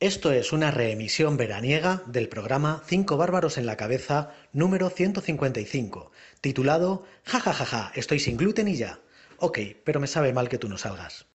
Esto es una reemisión veraniega del programa Cinco Bárbaros en la Cabeza número 155, titulado Ja ja ja ja, estoy sin gluten y ya. Ok, pero me sabe mal que tú no salgas.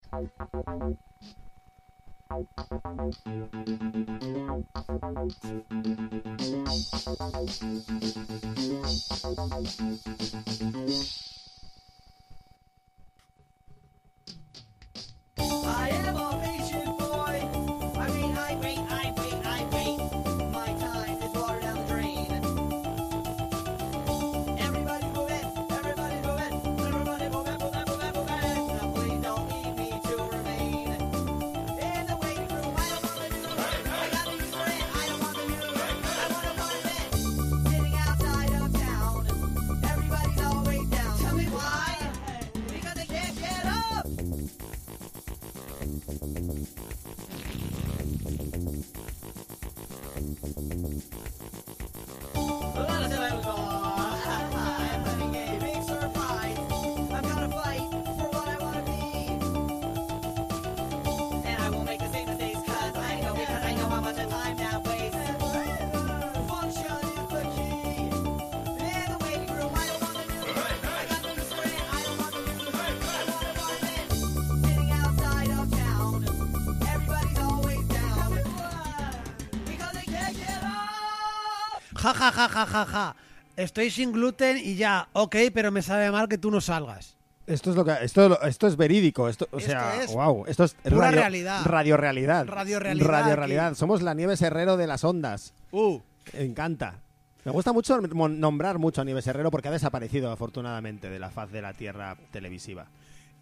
Ja, ja, ja, ja, ja. Estoy sin gluten y ya, ok, pero me sabe mal que tú no salgas. Esto es lo que esto, esto es verídico, esto, o Esto sea, es wow, esto es pura radio, realidad. Radio realidad. Radio realidad Radio realidad. Somos la Nieves Herrero de las ondas. Uh, Me encanta. Me gusta mucho nombrar mucho a Nieves Herrero porque ha desaparecido afortunadamente de la faz de la tierra televisiva.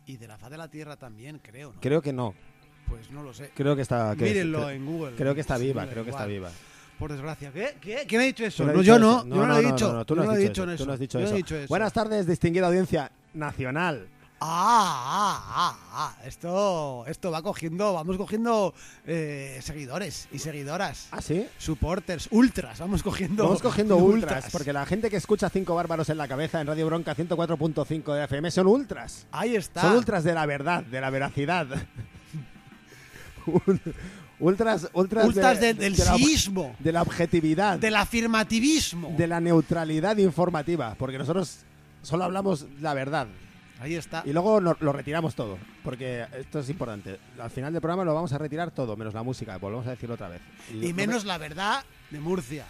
y de la faz de la tierra también, creo, ¿no? Creo que no. Pues no lo sé. Creo que está que- Mírenlo creo, en Google. creo que está viva, creo que está viva. Por desgracia. ¿Qué? ¿Qué? ¿Quién ha dicho eso? ¿Quién ha No, dicho yo no. Yo no, lo he dicho. tú no has dicho eso, tú no has dicho eso. Buenas tardes, distinguida audiencia nacional. Ah, ah, ah, ah. Esto, esto va cogiendo, vamos cogiendo eh, seguidores y seguidoras. ¿Ah, sí? Supporters, ultras, vamos cogiendo. Vamos cogiendo ultras, porque la gente que escucha Cinco Bárbaros en la Cabeza en Radio Bronca 104.5 de FM son ultras. Ahí está. Son ultras de la verdad, de la veracidad. Ultras, ultras, Ultras de- del- del de la de objetividad, Del afirmativismo. de la neutralidad informativa, porque nosotros solo hablamos la verdad Ahí está. y luego lo retiramos todo, porque esto es importante. Al final del programa lo vamos a retirar todo, menos la música, volvemos a decirlo otra vez. Y menos la verdad de Murcia.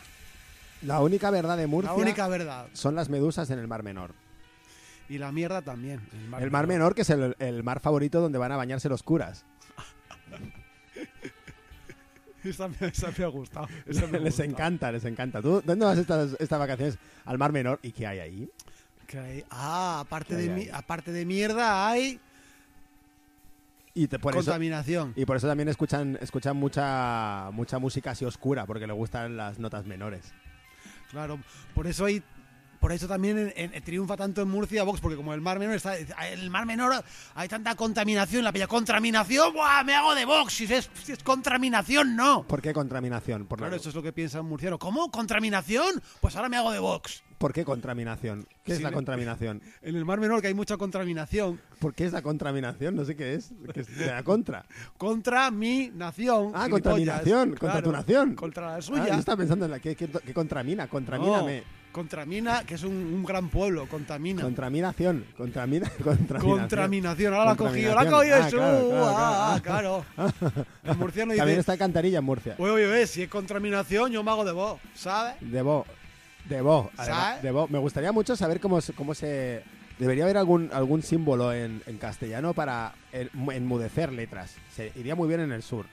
la única verdad de Murcia La única verdad. son las medusas en el Mar Menor. Y la mierda también. El Mar Menor, que es el, el mar favorito donde van a bañarse los curas. Esa me, esa me ha gustado. esa me ha les encanta, les encanta. ¿Tú dónde vas estas, estas vacaciones? Al Mar Menor. ¿Y qué hay ahí? Hay- ah, aparte ¿Qué de, hay mi- ahí? aparte de mierda hay Y te, por, eso, contaminación. y por eso también escuchan, escuchan mucha, mucha música así oscura, porque les gustan las notas menores. Claro, por eso hay por eso también en- en- triunfa tanto en Murcia Vox, porque como el Mar Menor está en el Mar Menor hay tanta contaminación, la pilla contaminación, ¡buah! me hago de Vox, si es, si es contaminación, no. ¿Por qué contaminación? Por, la- Claro, eso es lo que piensa un murciano. ¿Cómo? ¿Contaminación? Pues ahora me hago de Vox. ¿Por qué contaminación? ¿Qué es la contaminación? En el Mar Menor que hay mucha contaminación. ¿Por qué es la contaminación? No sé qué es. ¿Qué es de la contra? Contra mi nación. Ah, gilipollas. contaminación, contra Claro, tu nación. Contra la Ah, suya. yo estaba pensando en la que, que, que contramina, contramíname. No, Contramina, que es un, un gran pueblo, contamina. Contraminación, contramina, contraminación. Contraminación, ahora la ha cogido, la ha cogido Ah, eso. claro, claro, Ah, claro. El murciano También dice, está Cantarilla en Murcia. oye, oye, oye, si es contaminación, yo me hago de vos, ¿sabes? Debo, debo, además, ¿Sabes? debo. Me gustaría mucho saber cómo, se- cómo se... Debería haber algún, algún símbolo en, en castellano para en- enmudecer letras. Se iría muy bien en el sur.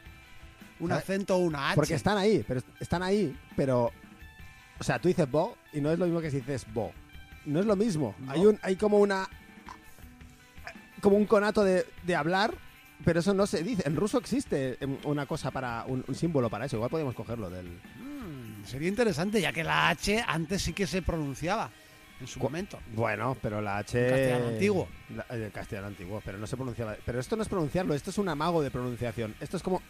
Un ¿Sabes? acento o una H. Porque están ahí, pero están ahí, pero... O sea, tú dices bo y no es lo mismo que si dices bo. No es lo mismo. No. Hay, un, hay como una... Como un conato de, de hablar, pero eso no se dice. En ruso existe em, una cosa para... Un, un símbolo para eso. Igual podemos cogerlo del... Mm, sería interesante, ya que la H antes sí que se pronunciaba en su momento. Bueno, pero la H... En castellano antiguo. La- eh, castellano antiguo, pero no se pronunciaba. Pero esto no es pronunciarlo, esto es un amago de pronunciación. Esto es como...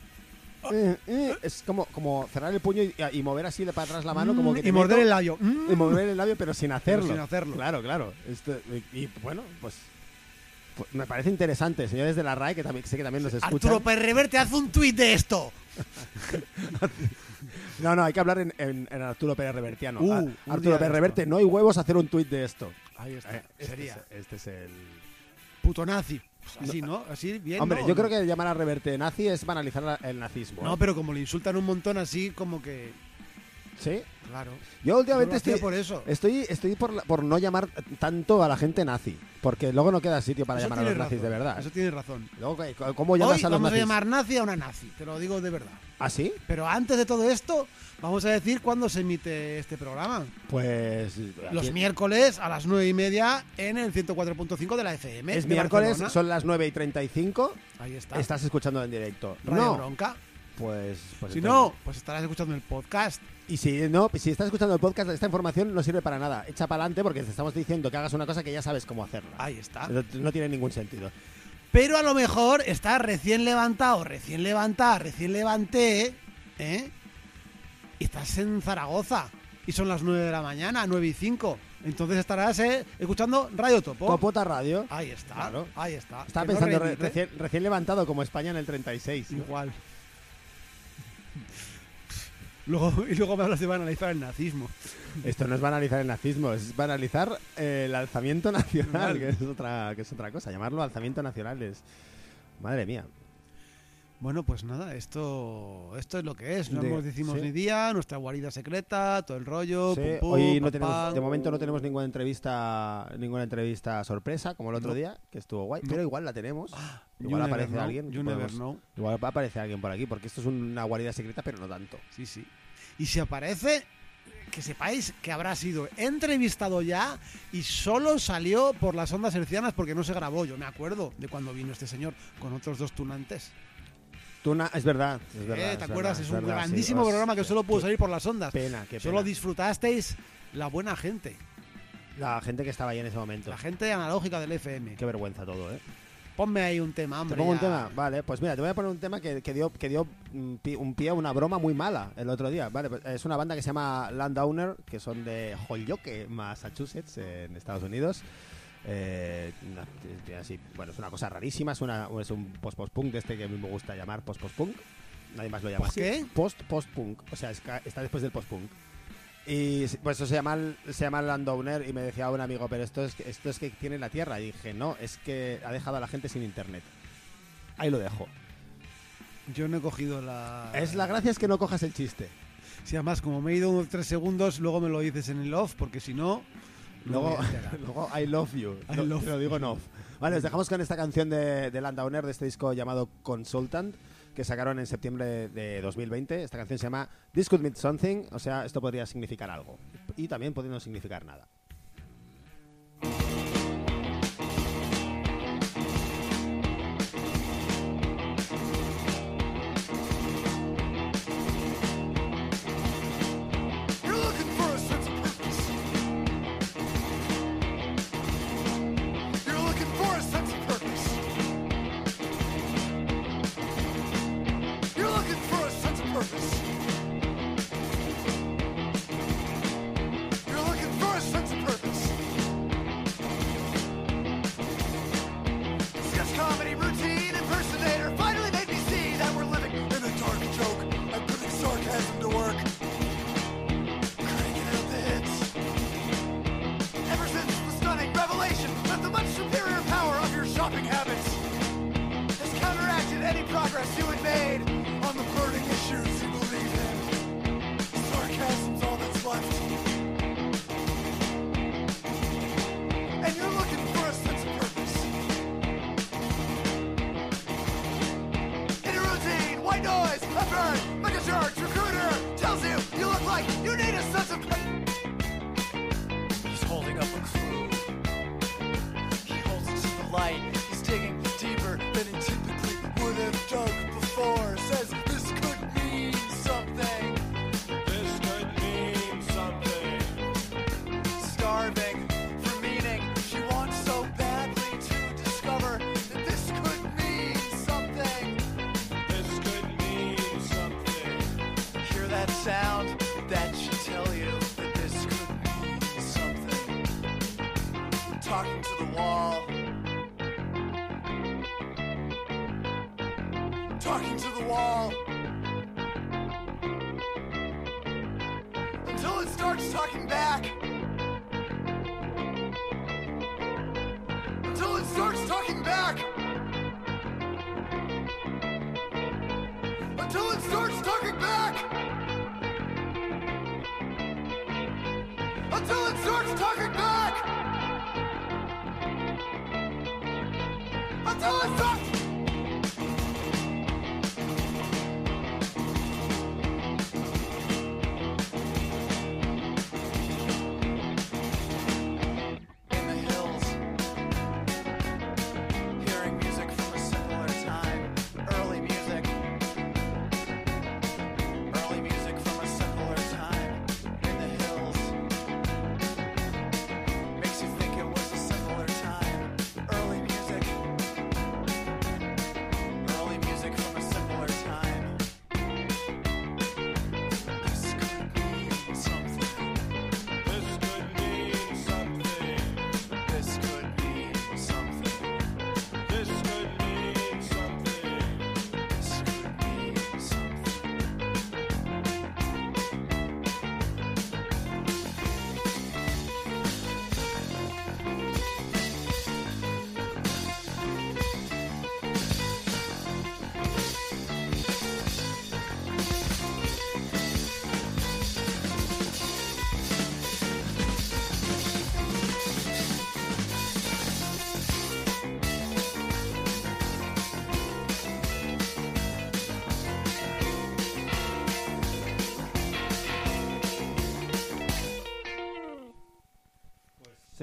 eh, eh, es como, como cerrar el puño y, y mover así de para atrás la mano, como que Mm, te y morder meto- el labio. Mm. Y mover el labio, pero sin hacerlo. sin hacerlo. Claro, claro. Esto- y, y, bueno, pues... Pues me parece interesante, señores de la RAE, que también sé que también nos escuchan. Arturo Pérez Reverte, haz un tuit de esto. No, no, hay que hablar en, en- en Arturo Pérez Revertiano. Uh, Ah, Arturo Pérez. Reverte, no hay huevos a hacer un tuit de esto. Ahí está. Eh, este Sería es- Este es el... puto nazi. Pues así, ¿no? Así, bien. Hombre, ¿no? yo creo que llamar a Reverte nazi es banalizar el nazismo. No, ¿eh? pero como le insultan un montón así, como que. ¿Sí? Claro. Yo últimamente estoy, por eso. estoy, estoy por, la- por no llamar tanto a la gente nazi. Porque luego no queda sitio para Eso llamar a los nazis de verdad. Eso tienes razón. Luego, ¿qué- ¿Cómo llamas Hoy a los vamos a nazis? llamar nazi a una nazi, te lo digo de verdad. ¿Ah, sí? Pero antes de todo esto, vamos a decir cuándo se emite este programa. Pues... Los aquí- miércoles a las nueve y media en el 104.5 de la FM. Es miércoles, Barcelona. son las 9 y 35. Ahí está. Estás escuchando en directo. Radio no, Bronca. Pues... pues Si entonces- no, pues estarás escuchando el podcast. Y si no, si estás escuchando el podcast, esta información no sirve para nada. Echa para adelante porque te estamos diciendo que hagas una cosa que ya sabes cómo hacerla. Ahí está. No, no tiene ningún sentido. Pero a lo mejor estás recién levantado, recién levantada, recién levanté, ¿eh? Y estás en Zaragoza. Y son las 9 de la mañana, 9 y 5. Entonces estarás eh, escuchando Radio Topo. Popota Radio. Ahí está. Claro. Ahí está. Estaba Que no pensando re- remite. recién, recién levantado como España en el 36. ¿no? Igual. Luego, y luego me hablas de banalizar el nazismo. Esto no es banalizar el nazismo, es banalizar eh, el alzamiento nacional, que es otra que es otra cosa. Llamarlo alzamiento nacional es... Madre mía. Bueno, pues nada, esto esto es lo que es. No De- nos decimos sí. ni día, nuestra guarida secreta, todo el rollo. Sí, pum, pum, hoy no pam, tenemos, pam. de momento no tenemos ninguna entrevista ninguna entrevista sorpresa como el otro No. día, que estuvo guay, No. pero igual la tenemos. You Igual aparece alguien. you podemos- never know. Igual aparece alguien por aquí, porque esto es una guarida secreta, pero no tanto. Sí, sí. Y si aparece, que sepáis que habrá sido entrevistado ya y solo salió por las ondas hercianas porque no se grabó. Yo me acuerdo de cuando vino este señor con otros dos tunantes. Tú na- es verdad, es Eh, verdad. ¿Te es acuerdas? verdad, es un verdad, grandísimo Os- programa que solo pudo salir por las ondas. Pena, qué Solo pena. disfrutasteis la buena gente, La gente que estaba ahí en ese momento. la gente analógica del FM. Qué vergüenza todo, ¿eh? Ponme ahí un tema, ¿Te hombre. pongo un tema? Vale, pues mira, te voy a poner un tema que, que dio, que dio un pie a una broma muy mala el otro día. Vale, pues, es una banda que se llama Landowner, que son de Holyoke, Massachusetts, en Estados Unidos. Eh, así, bueno, es una cosa rarísima, es, una, es un post-post-punk de este que a mí me gusta llamar post-post-punk. Nadie más lo llama ¿Post así. qué? Post-post-punk, o sea, está después del post-punk. Y pues eso se llama, se llama Landowner y me decía un amigo, pero esto es, que- esto es que tiene la tierra. Y dije, no, es que ha dejado a la gente sin internet. Ahí lo dejo. Yo no he cogido la. Es la gracia es que no cojas el chiste. Si además, como me he ido unos tres segundos, luego me lo dices en el off, porque si no. Luego, I love you. I Lo- love te lo digo en off. Vale, os dejamos con esta canción de, de Landowner, de este disco llamado Consultant, que sacaron en septiembre de 2020. Esta canción se llama This Could Mean Something, o sea, esto podría significar algo. Y también podría no significar nada.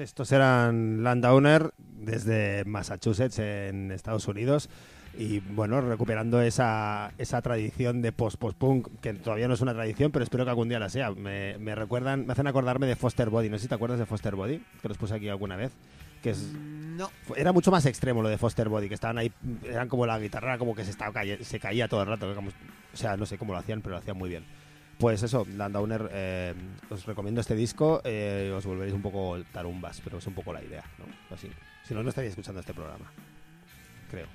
Estos eran Landowner desde Massachusetts en Estados Unidos y bueno, recuperando esa, esa tradición de post-post-punk, que todavía no es una tradición, pero espero que algún día la sea. Me, me recuerdan, me hacen acordarme de Foster Body, no sé si te acuerdas de Foster Body, que los puse aquí alguna vez, que es, No. era mucho más extremo lo de Foster Body, que estaban ahí, eran como la guitarra, como que se, estaba se caía todo el rato, o sea, no sé cómo lo hacían, pero lo hacían muy bien. Pues eso, Landowner, eh, os recomiendo este disco, eh, os volveréis un poco tarumbas, pero es un poco la idea, ¿no? Así. Si no, no estaría escuchando este programa. Creo.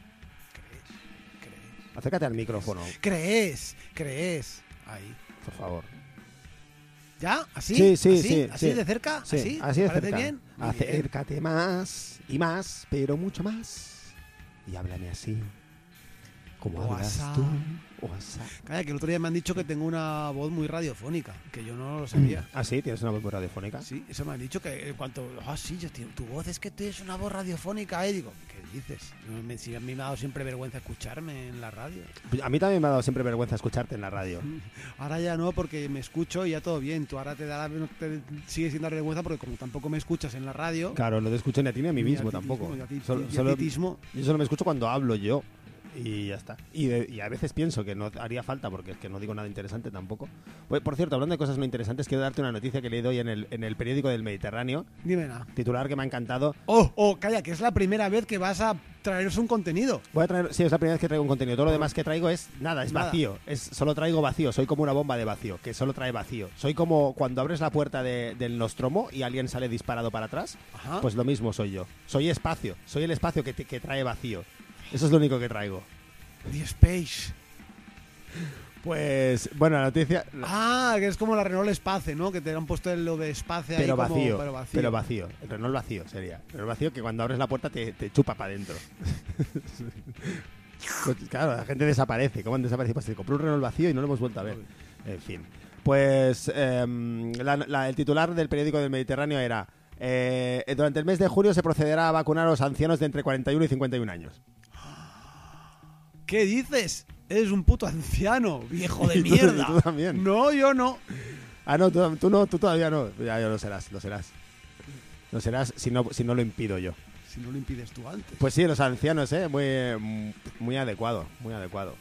Acércate al micrófono, ¿Crees? ¿Crees? Ahí. por favor. ¿Ya? ¿Así? Sí, sí, ¿Así? sí, ¿Así sí. de cerca? Sí, ¿Así? así ¿Te de parece cerca. bien. Acércate más y más, pero mucho más. Y háblame así. Como hablas tú. Calla, que el otro día me han dicho que tengo una voz muy radiofónica, que yo no lo sabía. Ah, sí, tienes una voz muy radiofónica. Sí, eso me han dicho que en cuanto. Ah, sí, yo, tío, tu voz es que tienes una voz radiofónica. Y digo, ¿qué dices? No, me- si a mí me ha dado siempre vergüenza escucharme en la radio. A mí también me ha dado siempre vergüenza escucharte en la radio. Ahora ya no, porque me escucho y ya todo bien. Tú ahora te, da, te sigue sin dar vergüenza porque como tampoco me escuchas en la radio. Claro, no te escucho ni a ti ni a mí mismo tampoco. yo solo me escucho cuando hablo yo. Y ya está. Y, de- y a veces pienso que no haría falta porque es que no digo nada interesante tampoco. Pues, por cierto, hablando de cosas no interesantes, quiero darte una noticia que leído hoy en el, en el periódico del Mediterráneo. Dime nada. Titular que me ha encantado. Oh, oh, calla, que es la primera vez que vas a traeros un contenido. Voy a traer, sí, es la primera vez que traigo un contenido. Todo lo demás que traigo es nada, es Nada. vacío. Es, solo traigo vacío. Soy como una bomba de vacío, que solo trae vacío. Soy como cuando abres la puerta de- del Nostromo y alguien sale disparado para atrás. Ajá. Pues lo mismo soy yo. Soy espacio. Soy el espacio que, te- que trae vacío. Eso es lo único que traigo. The Space. Pues, bueno, la noticia. Ah, que es como la Renault Space, ¿no? Que te han puesto lo de Space ahí Pero como- vacío, pero vacío. pero vacío. El Renault vacío sería. El Renault vacío que cuando abres la puerta te, te chupa para adentro. Pues, claro, la gente desaparece. ¿Cómo han desaparecido? Pues se compró un Renault vacío y no lo hemos vuelto a ver. En fin. Pues em, la- la- el titular del periódico del Mediterráneo era eh, durante el mes de junio se procederá a vacunar a los ancianos de entre 41 y 51 años. ¿Qué dices? Eres un puto anciano, viejo de tú- mierda. y tú también. No, yo no. Ah, no, tú, tú no, tú todavía no. Ya, ya lo serás, lo serás. Lo serás si no, si no lo impido yo. Si no lo impides tú antes. Pues sí, los ancianos, ¿eh? Muy, muy adecuado, muy adecuado.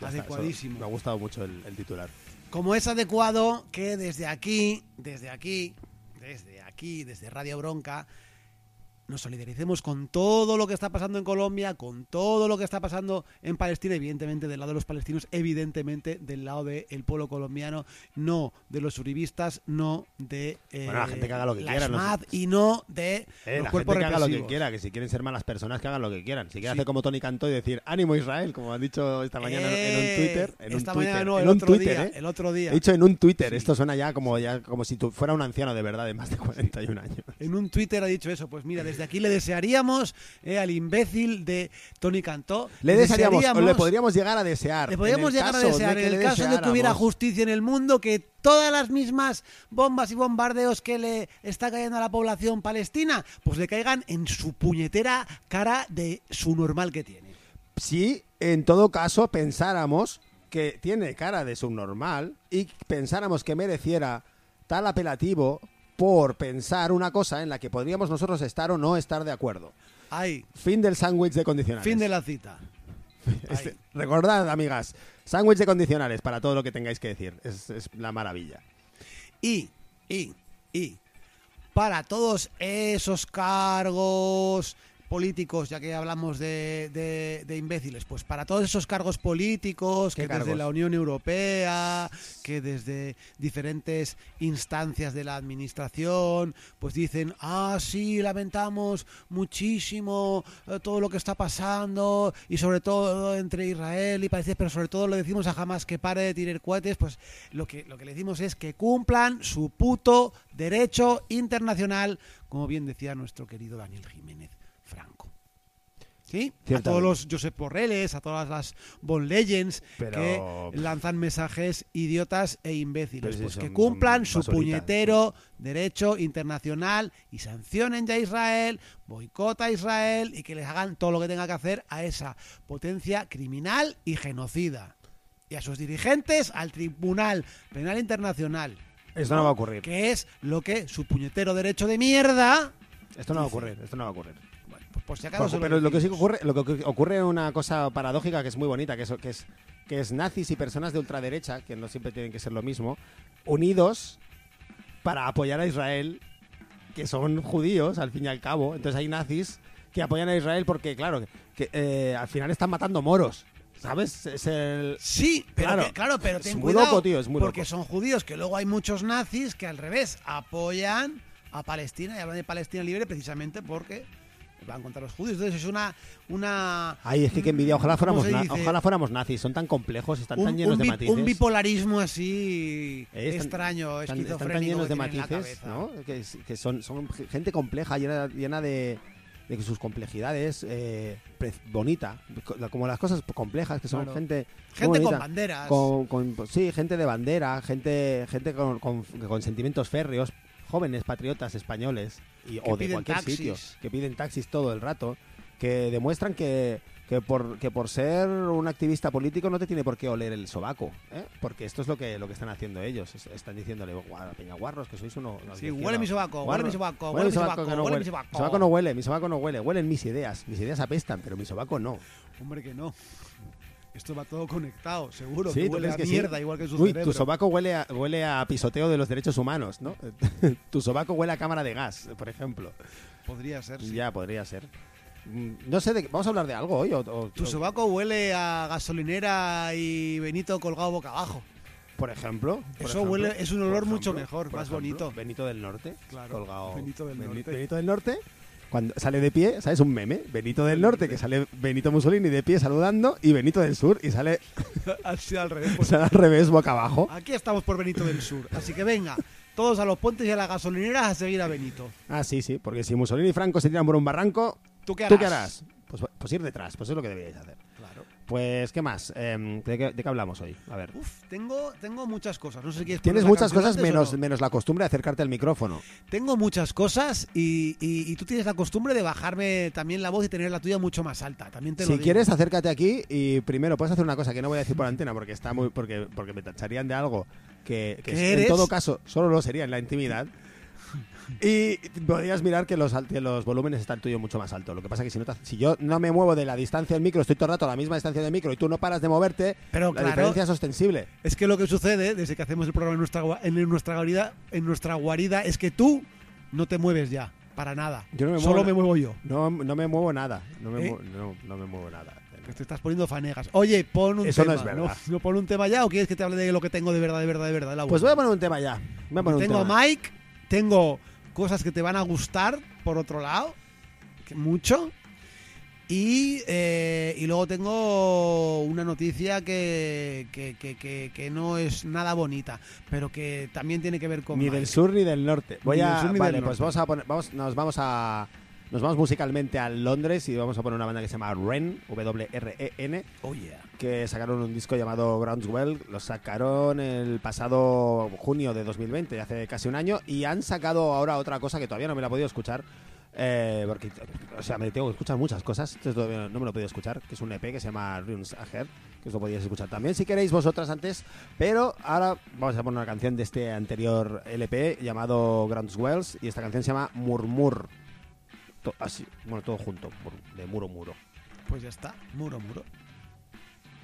Ya Adecuadísimo. me ha gustado mucho el, el titular. Como es adecuado que desde aquí, desde aquí, desde aquí, desde Radio Bronca, nos solidaricemos con todo lo que está pasando en Colombia, con todo lo que está pasando en Palestina, evidentemente del lado de los palestinos, evidentemente del lado del pueblo colombiano, no de los uribistas, no de eh, Bueno, la gente que haga lo que la quiera, no SMAD y no de Eh, los la cuerpos gente que haga lo que quiera, que si quieren ser malas personas, que hagan lo que quieran. Si quieren Sí. hacer como Tony Cantó y decir ánimo Israel, como han dicho esta mañana en un Eh, Twitter. En esta un Twitter, mañana no, en el un otro Twitter, día, el otro día. He dicho en un Twitter. Sí. Esto suena ya como, ya como si tú fuera un anciano de verdad de más de 41 años. En un Twitter ha dicho eso. Pues mira, desde aquí le desearíamos eh, al imbécil de Tony Cantó. Le desearíamos, o le podríamos llegar a desear. Le podríamos llegar a desear, de en el caso de que hubiera justicia en el mundo, que todas las mismas bombas y bombardeos que le está cayendo a la población palestina, pues le caigan en su puñetera cara de su normal que tiene. Si en todo caso pensáramos que tiene cara de subnormal y pensáramos que mereciera tal apelativo por pensar una cosa en la que podríamos nosotros estar o no estar de acuerdo. Ay, Fin del sándwich de condicionales. fin de la cita. Este- recordad, amigas, sándwich de condicionales para todo lo que tengáis que decir. Es, es la maravilla. Y, y, y, para todos esos cargos políticos, ya que hablamos de, de- de imbéciles, pues para todos esos cargos políticos ¿Qué que desde la Unión Europea, que desde diferentes instancias de la administración, pues dicen, ah, sí, lamentamos muchísimo eh, todo lo que está pasando y sobre todo entre Israel y Palestina, pero sobre todo lo decimos a jamás que pare de tirar cohetes, pues lo que, lo que le decimos es que cumplan su puto derecho internacional, como bien decía nuestro querido Daniel Jiménez. ¿Sí? A todos los Josep Borreles, a todas las Bon Legends Pero- que lanzan mensajes idiotas e imbéciles. Si Pues son- que cumplan su basuritas. puñetero derecho internacional y sancionen ya a Israel, boicota a Israel y que les hagan todo lo que tenga que hacer a esa potencia criminal y genocida. Y a sus dirigentes al Tribunal Penal Internacional, Esto no va a ocurrir. que es lo que su puñetero derecho de mierda. Esto no va a ocurrir. Esto no va a ocurrir. Bueno, pues por si acaso lo pero lo que sí ocurre, lo que ocurre una cosa paradójica que es muy bonita, que es, que es que es nazis y personas de ultraderecha, que no siempre tienen que ser lo mismo, unidos para apoyar a Israel, que son judíos al fin y al cabo. Entonces hay nazis que apoyan a Israel porque, claro, que eh, al final están matando moros. ¿Sabes? Es el, Sí, pero Claro. que- claro, pero Es ten muy cuidado, loco, tío, es muy porque loco. son judíos, que luego hay muchos nazis que al revés apoyan a Palestina y hablan de Palestina libre precisamente porque van contra los judíos. Entonces es una una Ay, es que qué envidia. Ojalá ¿cómo fuéramos, ojalá fuéramos nazis. Son tan complejos, están tan llenos un de matices. un bipolarismo así Eh, extraño, están, esquizofrénico están tan llenos de matices. Que, son, son gente compleja, llena, llena de, de que sus complejidades, eh, bonita, co- como las cosas complejas, que son Claro. gente... Gente con bonita. banderas. Con- con- sí, gente de bandera, gente, gente con, con- con sentimientos férreos, jóvenes patriotas españoles y, o de cualquier taxis. sitio, que piden taxis todo el rato, que demuestran que, que, por, que por ser un activista político no te tiene por qué oler el sobaco, ¿eh? porque esto es lo que, lo que están haciendo ellos. Es- Están diciéndole, "Guau, peñaguarros, que sois uno... unos Sí, huele izquierda". mi sobaco, huele mi sobaco, Huele mi sobaco, huele mi sobaco. Mi sobaco no huele, mi sobaco no huele, huelen mis ideas. Mis ideas apestan, pero mi sobaco no. Hombre que no. Esto va todo conectado, seguro. Sí, que ¿tú huele a que sí? mierda igual que su Uy, cerebro. tu sobaco huele a, huele a pisoteo de los derechos humanos, ¿no? tu sobaco huele a cámara de gas, por ejemplo. Podría ser, sí. Ya, podría ser. Mm, No sé, de, qué- ¿vamos a hablar de algo hoy? O, o- Tu sobaco huele a gasolinera y Benito colgado boca abajo. por ejemplo. por Eso ejemplo, huele- es un olor mucho mejor, más ejemplo, bonito. Benito del Norte. Claro, colgado. Benito del Beni- Norte. Benito del Norte. Cuando sale de pie, ¿sabes? Un meme. Benito del Norte, que sale Benito Mussolini de pie saludando, y Benito del Sur, y sale, Así al revés. pues. sale al revés, boca abajo. Aquí estamos por Benito del Sur. Así que venga, todos a los puentes y a las gasolineras a seguir a Benito. Ah, sí, sí, porque si Mussolini y Franco se tiran por un barranco, ¿Tú qué harás? ¿tú qué harás? Pues, pues ir detrás, pues es lo que deberíais hacer. Claro. Pues, ¿qué más? Em, ¿de, qué, de qué hablamos hoy? A ver. Uf, tengo, tengo muchas cosas. No sé si quieres Tienes muchas cosas menos, no. menos la costumbre de acercarte al micrófono. Tengo muchas cosas y, y- y tú tienes la costumbre de bajarme también la voz y tener la tuya mucho más alta. También te lo Si digo. quieres, acércate aquí y primero puedes hacer una cosa que no voy a decir por antena porque está muy porque porque me tacharían de algo que, que ¿Qué en todo caso solo lo sería en la intimidad. Y podrías mirar que los, que los volúmenes están tuyo mucho más alto. Lo que pasa que si, no te- si yo no me muevo de la distancia del micro, estoy todo el rato a la misma distancia del micro y tú no paras de moverte, Pero la claro, diferencia es ostensible. Es que lo que sucede desde que hacemos el programa en nuestra, en nuestra guarida, en nuestra guarida es que tú no te mueves ya. Para nada. Yo no me Solo muevo- me muevo yo. No, no me muevo nada. No me, ¿Eh? muevo, no, no me muevo nada. Que te estás poniendo fanegas. Oye, pon un Eso no tema. es verdad. ¿No, ¿No pon un tema ya o quieres que te hable de lo que tengo de verdad, de verdad, de verdad? la Pues voy a poner un tema ya. Voy a poner un tengo tema. Mike, tengo cosas que te van a gustar, por otro lado, que mucho. Y, eh, y luego tengo una noticia que, que, que- que- no es nada bonita, pero que también tiene que ver con Ni Mike. del sur ni del norte. Voy Ni del sur ni vale, del pues norte. vamos a poner. Vamos, nos vamos a. Nos vamos musicalmente a Londres y vamos a poner una banda que se llama Ren, W-R-E-N, Oh, yeah. Que sacaron un disco llamado Groundswell. Lo sacaron el pasado junio de 2020, hace casi un año, y han sacado ahora otra cosa que todavía no me la he podido escuchar. eh, porque, o sea, me tengo que escuchar muchas cosas. Entonces todavía no me lo he podido escuchar. Que es un EP que se llama Runes Ahead. Que os lo podíais escuchar también si queréis vosotras antes. Pero ahora vamos a poner una canción de este anterior LP llamado Groundswells. Y esta canción se llama Murmur. Así, bueno, todo junto, de muro muro. Pues ya está, muro, muro.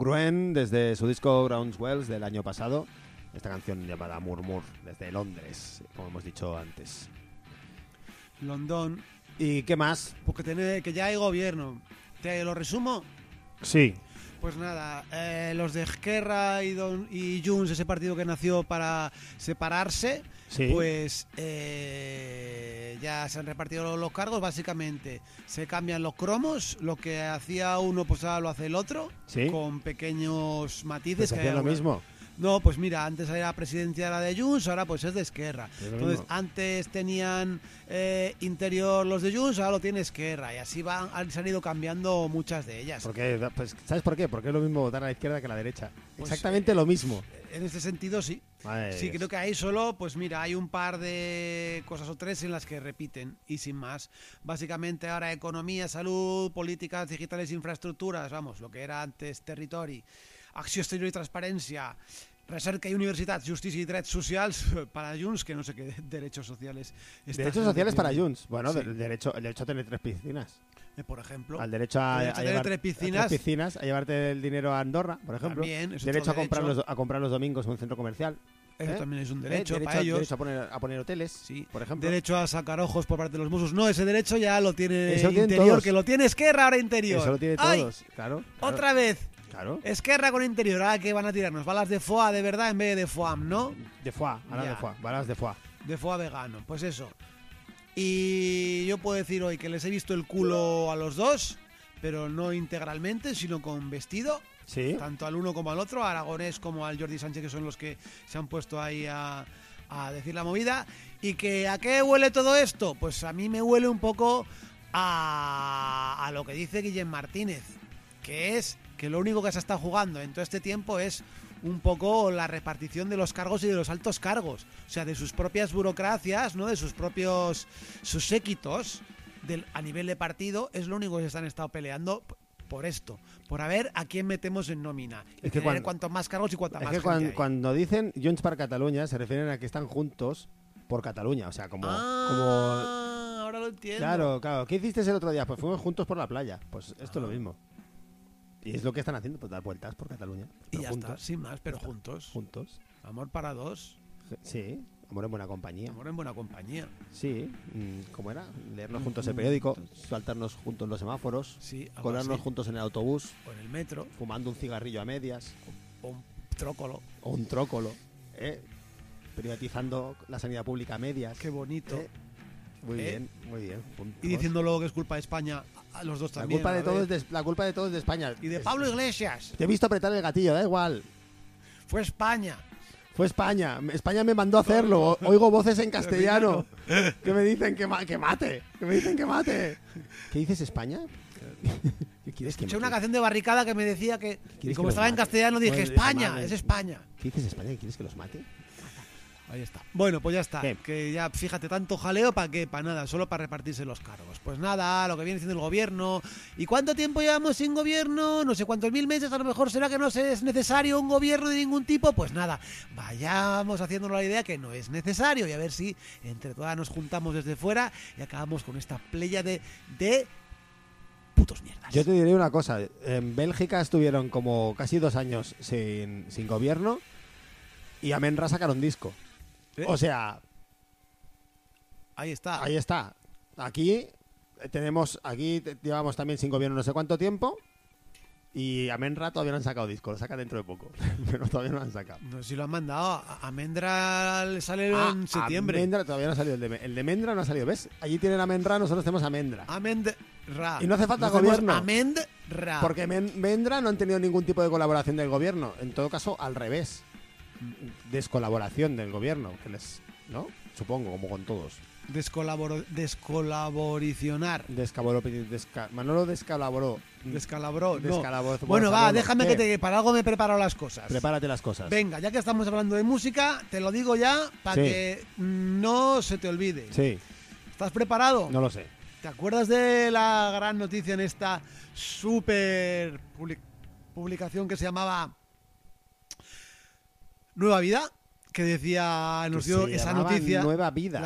Gruen desde su disco Groundswells del año pasado. Esta canción llamada Murmur desde Londres, como hemos dicho antes. Londón, ¿Y qué más? porque tiene, que ya hay gobierno. ¿Te lo resumo? Sí. Pues nada, eh, los de Esquerra y, Don, y Junts, ese partido que nació para separarse, Sí. pues eh, ya se han repartido los cargos, básicamente. Se cambian los cromos, lo que hacía uno pues ahora lo hace el otro, Sí. con pequeños matices. Pues que hacían lo alguna- mismo. No, pues mira, antes era presidencia era de Junts, ahora pues es de Esquerra. Entonces, antes tenían eh, interior los de Junts, ahora lo tiene Esquerra. Y así van, han, se han ido cambiando muchas de ellas. Porque, pues, ¿Sabes por qué? Porque es lo mismo votar a la izquierda que a la derecha. Pues, Exactamente lo mismo. En este sentido, sí. Madre Sí, Dios. creo que ahí solo, pues mira, hay un par de cosas o tres en las que repiten y sin más. Básicamente ahora economía, salud, políticas digitales, infraestructuras, vamos, lo que era antes territori, acció exterior i transparència, recerca i universitat, justícia i drets socials para Junts, que no sé qué derechos sociales. Derechos sociales para. Junts. Bueno, Sí. el, derecho, el derecho a tener tres piscinas. Eh, por ejemplo. Al derecho a, El derecho a a tener llevar tres a piscinas. piscinas, a llevarte el dinero a Andorra, por ejemplo. También, derecho, otro a comprar derecho. los, a comprar los domingos en un centro comercial. Eso ¿eh? también es un ¿Eh? derecho, derecho, para a- ellos. derecho a poner, a poner hoteles, Sí. por ejemplo. Derecho a sacar ojos por parte de los Mossos. No, ese derecho ya lo tiene Eso lo Interior, todos. que lo tiene Esquerra ahora Interior. Eso lo tiene ¡Ay! todos. Claro, claro, Otra vez. Claro. Esquerra con Interior. Ahora que van a tirarnos balas de FOA de verdad en vez de FOAM, ¿no? De foie, Ya. de foie, balas de foie. De FOA vegano. Pues eso. Y yo puedo decir hoy que les he visto el culo a los dos, pero no integralmente, sino con vestido. Sí. tanto al uno como al otro, a Aragonés como al Jordi Sánchez, que son los que se han puesto ahí a, a decir la movida. ¿Y que a qué huele todo esto? Pues a mí me huele un poco a, a lo que dice Guillem Martínez, que es que lo único que se está jugando en todo este tiempo es un poco la repartición de los cargos y de los altos cargos, o sea, de sus propias burocracias, ¿no? de sus propios sus séquitos del, a nivel de partido, es lo único que se han estado peleando por esto, por a ver a quién metemos en nómina. Y Es que tener cuando- cuantos más cargos y cuanta Es más que gente cuan- hay. cuando dicen Junts para Cataluña se refieren a que están juntos por Cataluña, o sea, como, como ah, ahora lo entiendo. Claro, claro. ¿Qué hiciste el otro día? Pues fuimos juntos por la playa. Pues esto es lo mismo. Y es lo que están haciendo, pues dar vueltas por Cataluña. Y ya juntos. está, sin más, pero juntos. Juntos. Amor para dos, Sí, amor en buena compañía. amor en buena compañía. Sí, mm, ¿cómo era? Leernos juntos el periódico, saltarnos juntos los semáforos, Sí, colarnos así. juntos en el autobús, O en el metro, fumando un cigarrillo a medias o un trócolo. o un trócolo, ¿eh? privatizando la sanidad pública a medias. Qué bonito. ¿eh? Muy ¿Eh? bien, muy bien. juntos. Y diciendo luego que es culpa de España, a los dos la también. culpa, de la todo vez. es de, la culpa de todo es de España. Y de Pablo Iglesias. Te he visto apretar el gatillo, da igual. Fue España. Fue España. España me mandó a hacerlo. Oigo voces en castellano que me dicen que, ma- que mate. Que me dicen que mate. ¿Qué dices, España? ¿Qué quieres que Escuché una mate? canción de Barricada que me decía que, y ¿Quieres como que los estaba en mate? castellano, dije España, es España. ¿Qué dices, España? ¿Que quieres que los mate? Ahí está. Bueno, pues ya está. ¿Qué? Que ya, fíjate, tanto jaleo para qué, para nada, solo para repartirse los cargos. Pues nada, lo que viene siendo el gobierno. ¿Y cuánto tiempo llevamos sin gobierno? No sé cuántos mil meses, a lo mejor será que no es necesario un gobierno de ningún tipo. Pues nada, vayamos haciéndonos la idea que no es necesario y a ver si entre todas nos juntamos desde fuera y acabamos con esta playa de, de putos mierdas. Yo te diré una cosa. En Bélgica estuvieron como casi dos años sin, sin gobierno y a Menra sacaron disco. ¿Eh? O sea, Ahí está. ahí está. Aquí eh, tenemos, aquí llevamos también sin gobierno no sé cuánto tiempo y a Menra todavía no han sacado disco. Lo saca dentro de poco, pero todavía no lo han sacado. No sé si lo han mandado. A a Mendra le sale Ah, en septiembre. Almendra todavía no ha salido el de, el de Mendra no ha salido, ¿ves? Allí tienen a Mendra, nosotros tenemos a Mendra. Amendra. Y no hace falta Nos gobierno. Amendra. Porque Men- Mendra no han tenido ningún tipo de colaboración del gobierno. En todo caso, al revés. Descolaboración del gobierno, que les, ¿no? Supongo, como con todos. Descolaboro- descolaboricionar. Descaboro, desca- Manolo descalaboró. Descalabró. no. Descalaboró. Bueno, va, déjame ¿qué? que te, para algo me he preparado las cosas. Prepárate las cosas. Venga, ya que estamos hablando de música, te lo digo ya para Sí. que no se te olvide. Sí, ¿Estás preparado? no lo sé. ¿Te acuerdas de la gran noticia en esta super publi- publicación que se llamaba Nueva Vida? Que decía, nos dio se esa noticia. Nueva Vida.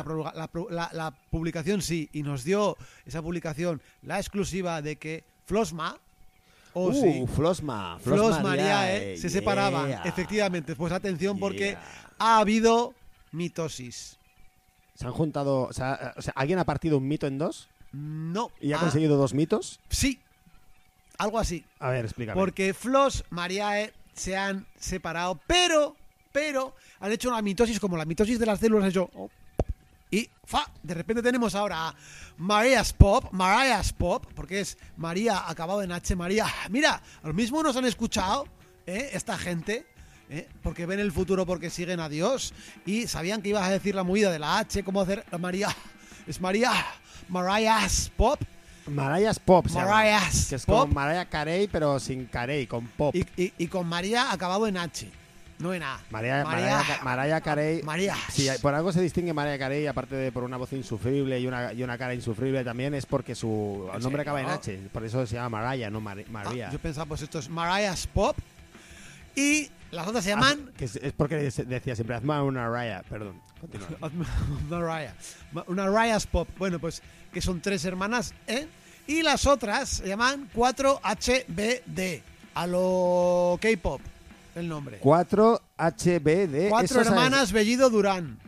La, publicación sí, y nos dio esa publicación la exclusiva de que Flosma, Oh, uh, sí. Flosma. Flos Mariae, Mariae se separaban, yeah. efectivamente. Pues atención porque Yeah. ha habido mitosis. Se han juntado. O sea, o sea, ¿alguien ha partido un mito en dos? No. ¿Y ha Ah, conseguido dos mitos? Sí. Algo así. A ver, explícame. Porque Flos Mariae se han separado, pero, pero, han hecho una mitosis como la mitosis de las células. hecho, oh, y fa, de repente tenemos ahora a Maria's Pop, Mariah's Pop, porque es María acabado en H, María. Mira, a lo mismo nos han escuchado, ¿eh? esta gente. ¿eh? Porque ven el futuro, porque siguen a Dios y sabían que ibas a decir la movida de la H, cómo hacer la María. Es María, Mariah's Pop Mariah's Pop. Mariah's Que es Pop. como Mariah Carey, pero sin Carey, con pop. y, y- y con María acabado en H, no en A. Mariah, María- Mariah, Mariah Carey. María. Sí, por algo se distingue Mariah Carey, aparte de por una voz insufrible y una, y una cara insufrible, también es porque su ¿En nombre acaba en H. Por eso se llama Mariah, no Mari- Ah, María. yo pensaba, pues esto es Mariah's Pop. Y las otras se llaman Ah, que es, es porque decía siempre, hazme una Raya. Perdón, continúa. Mariah. Ma- Una Mariah's Pop. Bueno, pues que son tres hermanas, ¿eh? Y las otras se llaman 4HBD. A lo K-pop, el nombre. 4HBD. Cuatro hermanas Bellido Durán.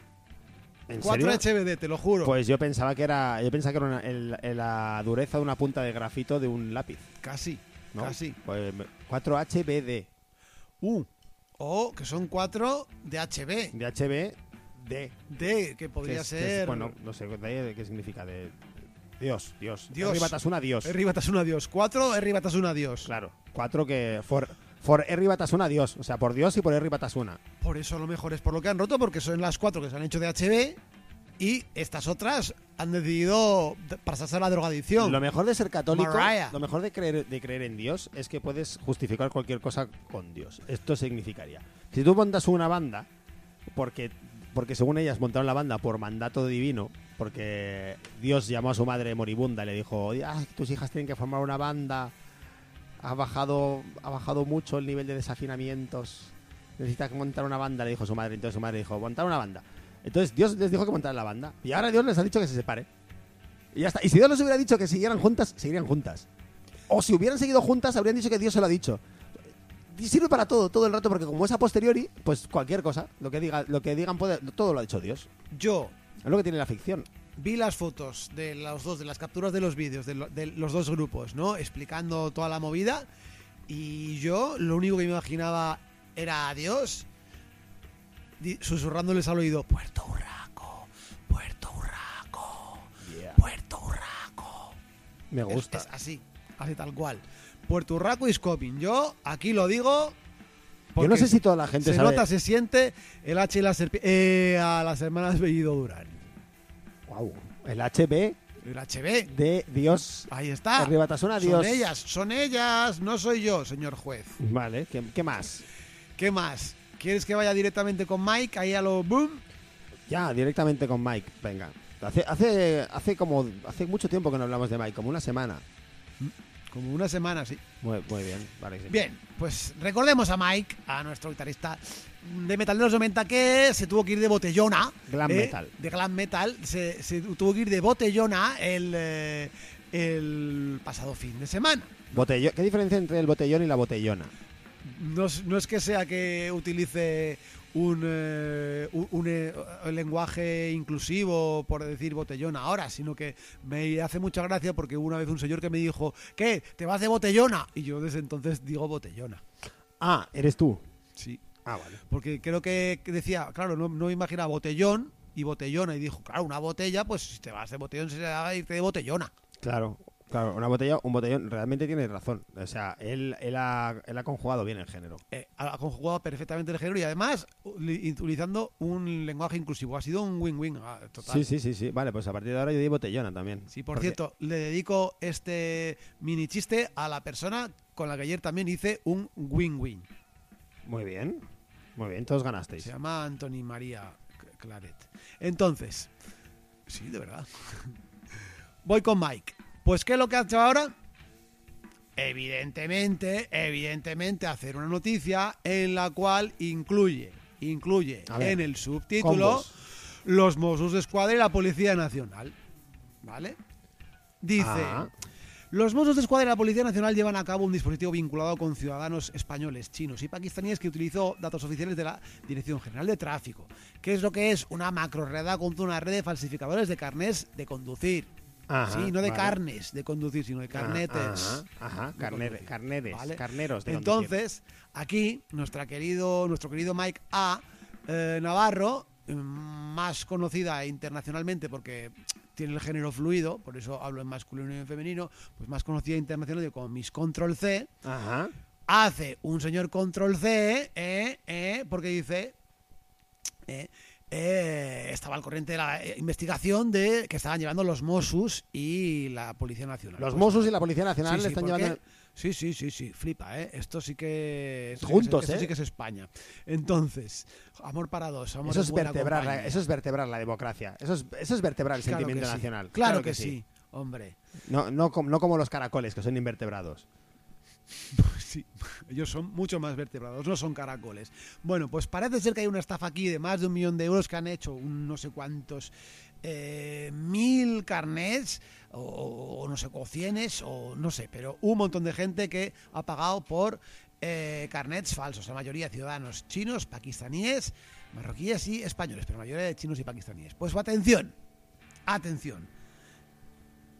¿En 4 serio? HBD, te lo juro. Pues yo pensaba que era, yo pensaba que era una- el- el- la dureza de una punta de grafito de un lápiz. casi, ¿no? casi. Pues me- 4HBD. Uh. O que son cuatro de HB. De HB, D. D, que podría es- que es- ser. bueno, no sé ¿de qué significa. De, Dios, Dios. Dios. Herri Batasuna, Dios. Erri Batasuna Dios. Cuatro, Erri Batasuna Dios. Claro, cuatro que. For, for Herri Batasuna, Dios. O sea, por Dios y por Herri Batasuna. Por eso lo mejor es por lo que han roto, porque son las cuatro que se han hecho de HB y estas otras han decidido de- pasarse a la drogadicción. Lo mejor de ser católico, Mariah. lo mejor de creer, de creer en Dios es que puedes justificar cualquier cosa con Dios. Esto significaría. Si tú montas una banda, porque, porque según ellas montaron la banda por mandato divino, porque Dios llamó a su madre moribunda y le dijo, "Ah, tus hijas tienen que formar una banda, ha bajado, ha bajado mucho el nivel de desafinamientos, necesitas montar una banda, le dijo su madre. Entonces su madre dijo, montar una banda. Entonces Dios les dijo que montaran la banda. Y ahora Dios les ha dicho que se separe. Y ya está. Y si Dios les hubiera dicho que siguieran juntas, seguirían juntas. O si hubieran seguido juntas, habrían dicho que Dios se lo ha dicho. Y sirve para todo, todo el rato, porque como es a posteriori, pues cualquier cosa, lo que, diga, lo que digan, puede, todo lo ha dicho Dios. Yo Es lo que tiene la ficción. Vi las fotos de los dos, de las capturas de los vídeos de, lo- de los dos grupos, ¿no? Explicando toda la movida. Y yo lo único que me imaginaba era a Dios di- susurrándoles al oído: Puerto Urraco, Puerto Urraco, Puerto Urraco. Me Es- gusta. Es, así, así tal cual. Puerto Urraco y Scoping. Yo aquí lo digo. Yo no porque sé si toda la gente se sabe. nota, se siente el H y la serpi- eh, a las hermanas Bellido Durán. El HB El HB. de Dios. Ahí está. Herri Batasuna, Son Dios. ellas, son ellas, no soy yo, señor juez. Vale, ¿qué, qué más? ¿Qué más? ¿Quieres que vaya directamente con Mike ahí a lo boom? Ya, directamente con Mike. Venga. Hace, hace, hace como. Hace mucho tiempo que no hablamos de Mike, como una semana. Como una semana, sí. Muy, muy bien, vale. sí. Bien, pues recordemos a Mike, a nuestro guitarrista de Metal de los 90, que se tuvo que ir de botellona. Glam eh, metal. De glam metal. Se, se tuvo que ir de botellona el, eh, el pasado fin de semana. Botello- ¿Qué diferencia entre el botellón y la botellona? No, no es que sea que utilice un, eh, un- un, eh, lenguaje inclusivo por decir botellona ahora, sino que me hace mucha gracia porque una vez un señor que me dijo, ¿qué? ¿Te vas de botellona? Y yo desde entonces digo botellona. Ah, eres tú. Sí. Ah, vale. Porque creo que decía, claro, no, no me imaginaba botellón y botellona. Y dijo, claro, una botella, pues si te vas de botellón será irte de botellona. Claro, claro, una botella, un botellón, realmente tiene razón. O sea, él, él, ha, él ha conjugado bien el género. Eh, ha conjugado perfectamente el género y además utilizando un lenguaje inclusivo. Ha sido un win-win ah, total. Sí, sí, sí, sí. Vale, pues a partir de ahora yo digo botellona también. Sí, por Porque- cierto, le dedico este mini chiste a la persona con la que ayer también hice un win-win. Muy bien, muy bien, todos ganasteis. Se llama Anthony María Claret. Entonces, sí, de verdad. Voy con Mike. Pues, ¿qué es lo que ha hecho ahora? Evidentemente, evidentemente, hacer una noticia en la cual incluye, incluye ver, en el subtítulo combos. los Mossos de Escuadra y la Policía Nacional. ¿Vale? Dice, Ah. Los Mossos de Escuadra y la Policía Nacional llevan a cabo un dispositivo vinculado con ciudadanos españoles, chinos y pakistaníes que utilizó datos oficiales de la Dirección General de Tráfico. ¿Qué es lo que es? Una macroredada contra una red de falsificadores de carnés de conducir. Ajá, sí, no de vale. carnes de conducir, sino de carnetes. Ajá, ajá, carneres, ¿vale? carneros de conducir. Entonces, aquí nuestra querido, nuestro querido Mike A. eh, Navarro, mm, más conocida internacionalmente porque tiene el género fluido, por eso hablo en masculino y en femenino, pues más conocida internacionalmente como Miss Control C, Ajá. hace un señor Control C, eh, eh, porque dice, eh, estaba al corriente de la eh, investigación de que estaban llevando los Mossos y la Policía Nacional. Los Pues, Mossos y la Policía Nacional Sí, le sí, están llevando... Sí, sí, sí, sí, flipa, ¿eh? Esto sí que... esto sí que Juntos, es- esto ¿eh? sí que es España. Entonces, amor para dos, amor Eso es, vertebrar la, eso es vertebrar la democracia. Eso es, eso es vertebrar el Claro sentimiento sí. nacional. Claro, que, sí. hombre. No, no, no como los caracoles, que son invertebrados. Sí, ellos son mucho más vertebrados, no son caracoles. Bueno, pues parece ser que hay una estafa aquí de más de un millón de euros que han hecho un no sé cuántos eh, mil carnets o, no sé, o cienes o no sé, pero un montón de gente que ha pagado por eh, carnets falsos, la mayoría ciudadanos chinos, pakistaníes, marroquíes y españoles, pero la mayoría de chinos y pakistaníes. Pues atención, atención.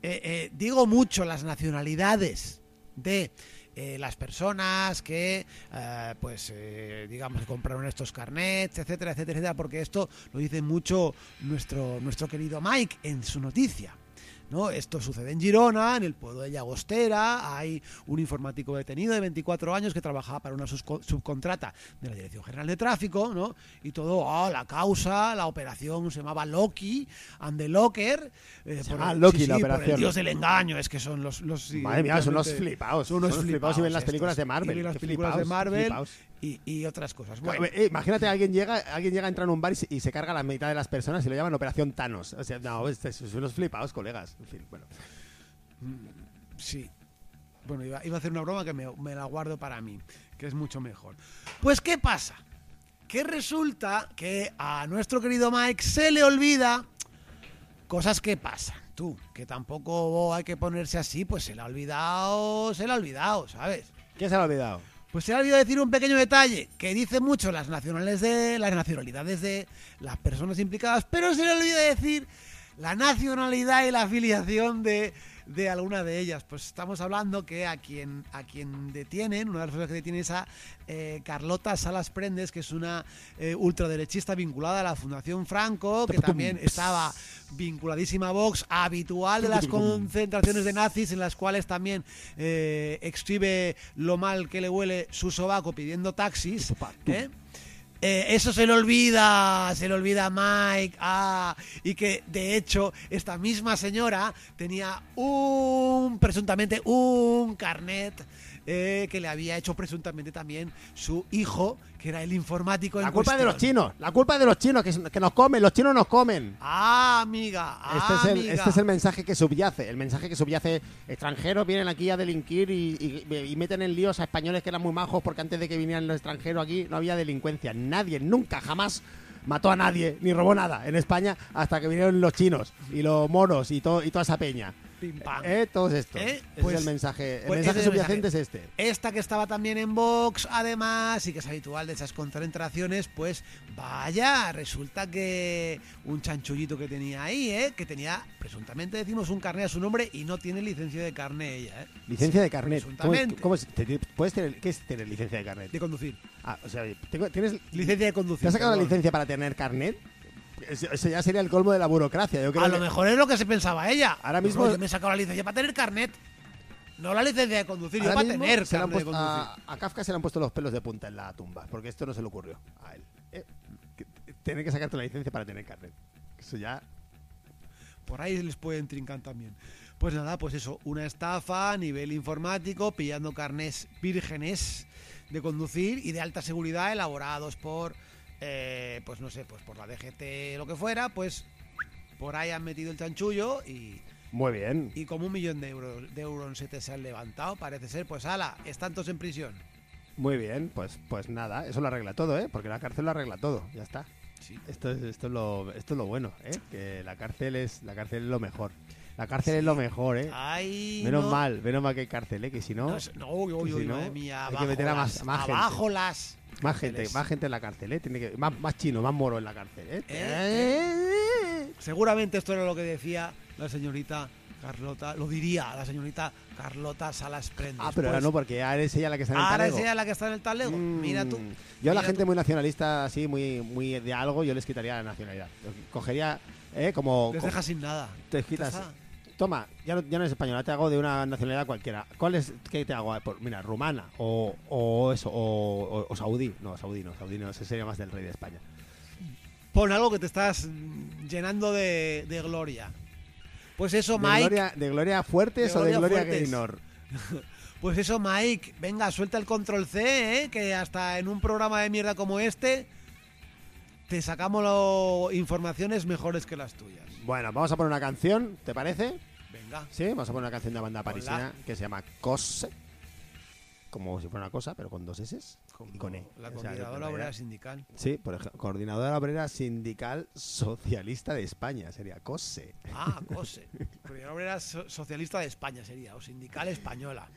Eh, digo mucho las nacionalidades de eh, las personas que, eh, pues, eh, digamos, compraron estos carnets, etcétera, etcétera, etcétera, porque esto lo dice mucho nuestro, nuestro querido Mike en su noticia. ¿No? Esto sucede en Girona, en el pueblo de Llagostera. Hay un informático detenido de 24 años que trabajaba para una subcontrata de la Dirección General de Tráfico, ¿no? Y todo, ah, la causa, la operación se llamaba Loki, and the Locker. eh, Se por el- Loki sí, la sí, por operación. el dios del engaño, es que son los. los Madre mía, son unos flipaos. Son unos Son unos flipaos y ven las estos. películas de Marvel, Y ven las películas de Marvel flipaos. Y, y otras cosas. Claro, eh, imagínate, alguien llega, alguien llega a entrar en un bar y se, y se carga la mitad de las personas y lo llaman Operación Thanos. O sea, no, es- es- son unos flipaos, colegas. En fin, bueno. Sí. Bueno, iba, iba a hacer una broma que me, me la guardo para mí, que es mucho mejor. Pues, ¿qué pasa? Que resulta que a nuestro querido Mike se le olvida cosas que pasan. Tú, que tampoco hay que ponerse así, pues se le ha olvidado, se le ha olvidado, ¿sabes? ¿Quién se lo ha olvidado? Pues se ha olvidado decir un pequeño detalle que dice mucho las nacionales de las nacionalidades de las personas implicadas, pero se le olvida decir la nacionalidad y la afiliación de, de alguna de ellas. Pues estamos hablando que a quien a quien detienen, una de las personas que detienen es a eh, Carlota Salas Prendes, que es una eh, ultraderechista vinculada a la Fundación Franco, que también estaba vinculadísima a Vox, habitual de las concentraciones de nazis en las cuales también eh, exhibe lo mal que le huele su sobaco pidiendo taxis. ¿eh? Eh, eso se le olvida, se le olvida a Mike. Ah, y que de hecho esta misma señora tenía un, presuntamente, un carnet eh, que le había hecho presuntamente también su hijo, que era el informático. La en culpa de los chinos. La culpa de los chinos, que, que nos comen. Los chinos nos comen. Ah, amiga. ah, Este es, el, amiga. este es el mensaje que subyace. El mensaje que subyace. Extranjeros vienen aquí a delinquir y, y- y meten en líos a españoles que eran muy majos porque antes de que vinieran los extranjeros aquí no había delincuencia. Nadie, nunca, jamás mató a nadie ni robó nada en España hasta que vinieron los chinos y los moros y, todo, y toda esa peña. Pim, pam. Eh, Todos estos. Eh, Ese pues- es el mensaje. El pues mensaje subyacente mensaje. es este. Esta que estaba también en Vox, además, y que es habitual de esas concentraciones, pues vaya, resulta que un chanchullito que tenía ahí, ¿eh? que tenía, presuntamente decimos, un carnet a su nombre y no tiene licencia de carnet ella, ¿eh? Licencia de carnet. ¿Cómo, Presuntamente. cómo ¿Puedes tener, ¿Qué es tener licencia de carnet? de conducir. Ah, o sea, ¿tienes Licencia de conducir. ¿Te has sacado la licencia para tener carnet? Eso eso ya sería el colmo de la burocracia. Yo creo A que- lo mejor es lo que se pensaba ella. Ahora mismo- yo me he sacado la licencia para tener carnet. No la licencia de conducir, yo para tener se le han carnet de conducir. a, a Kafka se le han puesto los pelos de punta en la tumba, porque esto no se le ocurrió a él. Eh, que- tener que sacarte la licencia para tener carnet. Eso ya. Por ahí les pueden trincar también. Pues nada, pues eso, una estafa a nivel informático, pillando carnés vírgenes de conducir y de alta seguridad elaborados por, eh, pues no sé, pues por la DGT, lo que fuera, pues por ahí han metido el chanchullo y, Muy bien. y como un millón de euros, de euros se te se han levantado, parece ser, pues ala, están todos en prisión. Muy bien. Pues, pues nada, eso lo arregla todo, ¿eh? Porque la cárcel lo arregla todo. Ya está. Sí. Esto es, esto es, lo, esto es lo bueno, ¿eh? Que la cárcel es, la cárcel es lo mejor. La cárcel es lo mejor, ¿eh? Ay, Menos no. mal, menos mal que hay cárcel, ¿eh? Que si no, No, no, uy, uy, si uy, no, madre mía, hay que abajo meter a más- las, más gente. abajo las más gente, más gente en la cárcel, ¿eh? Tiene que, más, más chino, más moro en la cárcel, ¿eh? ¿Eh? Seguramente esto era lo que decía la señorita Carlota, lo diría la señorita Carlota Salas Prendes. Ah, pero ahora Pues, no, porque ahora es ella la que está en el ahora es talego. ella la que está en el talego. Mm. Mira tú. Yo a la gente tú. muy nacionalista, así, muy, muy de algo, yo les quitaría la nacionalidad. Cogería, ¿eh? Como... Les co- deja sin nada. te quitas... Toma, ya no, ya no es española, te hago de una nacionalidad cualquiera. ¿Cuál es, qué te hago? Mira, rumana o, o eso, o, o- o saudí. No, saudí no, saudí no, ese sería más del rey de España. Pon algo que te estás llenando de, de gloria. Pues eso, ¿De Mike. gloria, ¿De Gloria Fuertes De o de Gloria Gloria. Gaynor? Pues eso, Mike. Venga, suelta el control C, ¿eh? que hasta en un programa de mierda como este te sacamos lo- informaciones mejores que las tuyas. Bueno, vamos a poner una canción, ¿te parece? Venga. Sí, vamos a poner una canción de una banda parisina que se llama Cose. Como si fuera una cosa, pero con dos S y con E. La O sea, coordinadora obrera sindical. Sí, por ejemplo, Coordinadora Obrera Sindical Socialista de España, sería COSE. Ah, COSE. Coordinadora obrera so- socialista de España sería, o sindical española.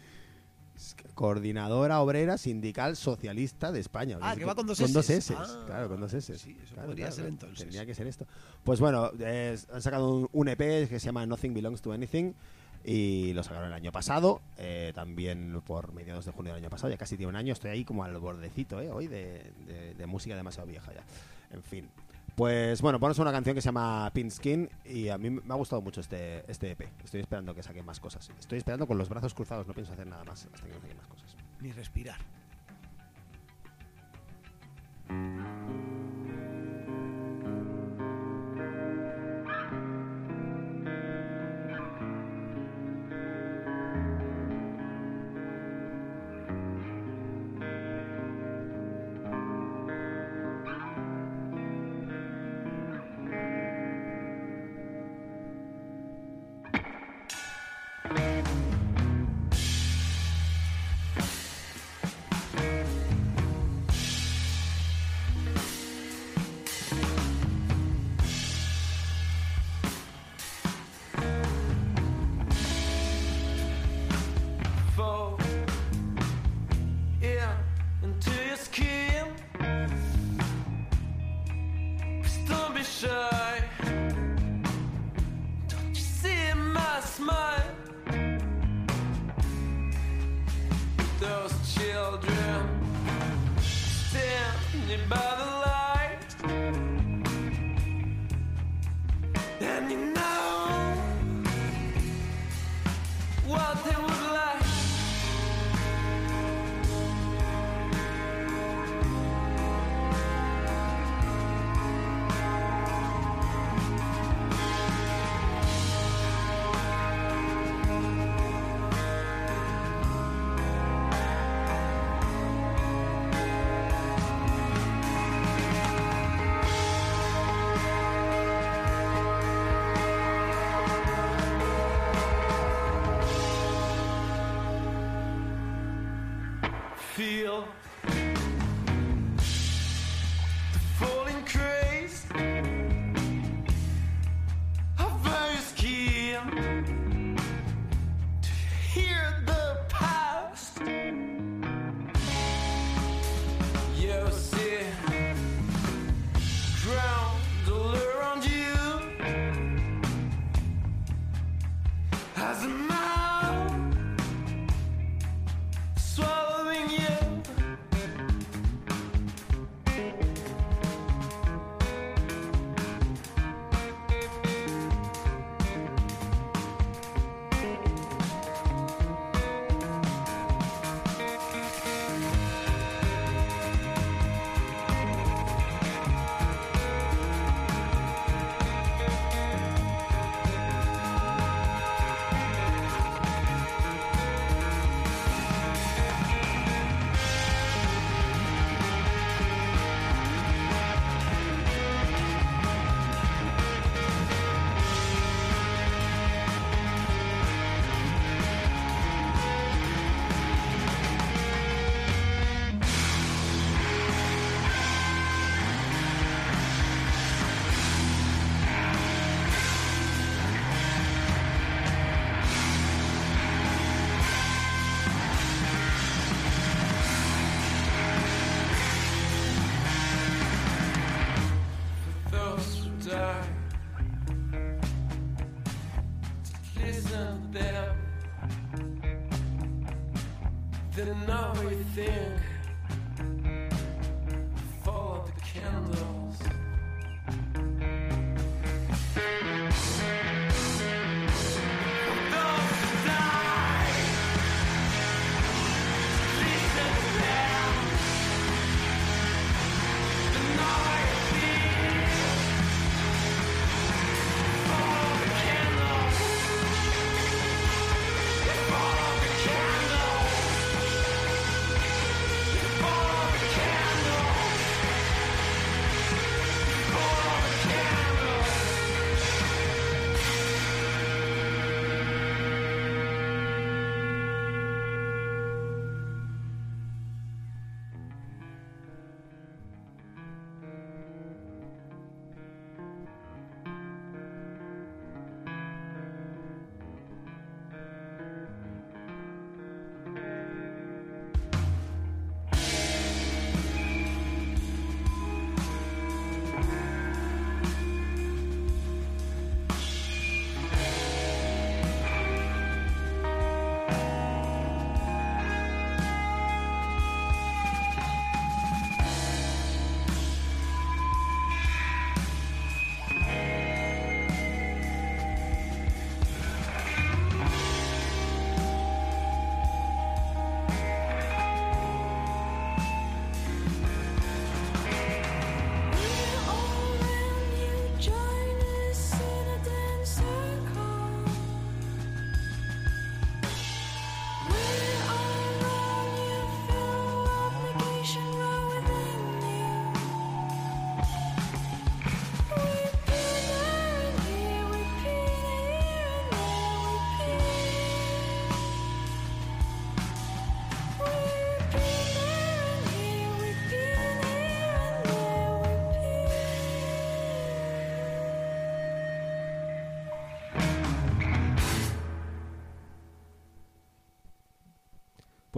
Coordinadora Obrera Sindical Socialista de España. Ah, que va con dos Con dos. S, Ah, claro, con dos S. sí, eso Claro, podría claro, ser entonces. Tendría que ser esto. Pues bueno, eh, han sacado un, un EP que se llama Nothing Belongs to Anything y lo sacaron el año pasado, eh, también por mediados de junio del año pasado, ya casi tiene un año, estoy ahí como al bordecito, eh, hoy de, de- de música demasiado vieja ya. En fin. Pues bueno, ponos una canción que se llama Pin Skin y a mí me ha gustado mucho este, este EP. Estoy esperando que saquen más cosas. Estoy esperando con los brazos cruzados, no pienso hacer nada más hasta que no saquen más cosas. Ni respirar.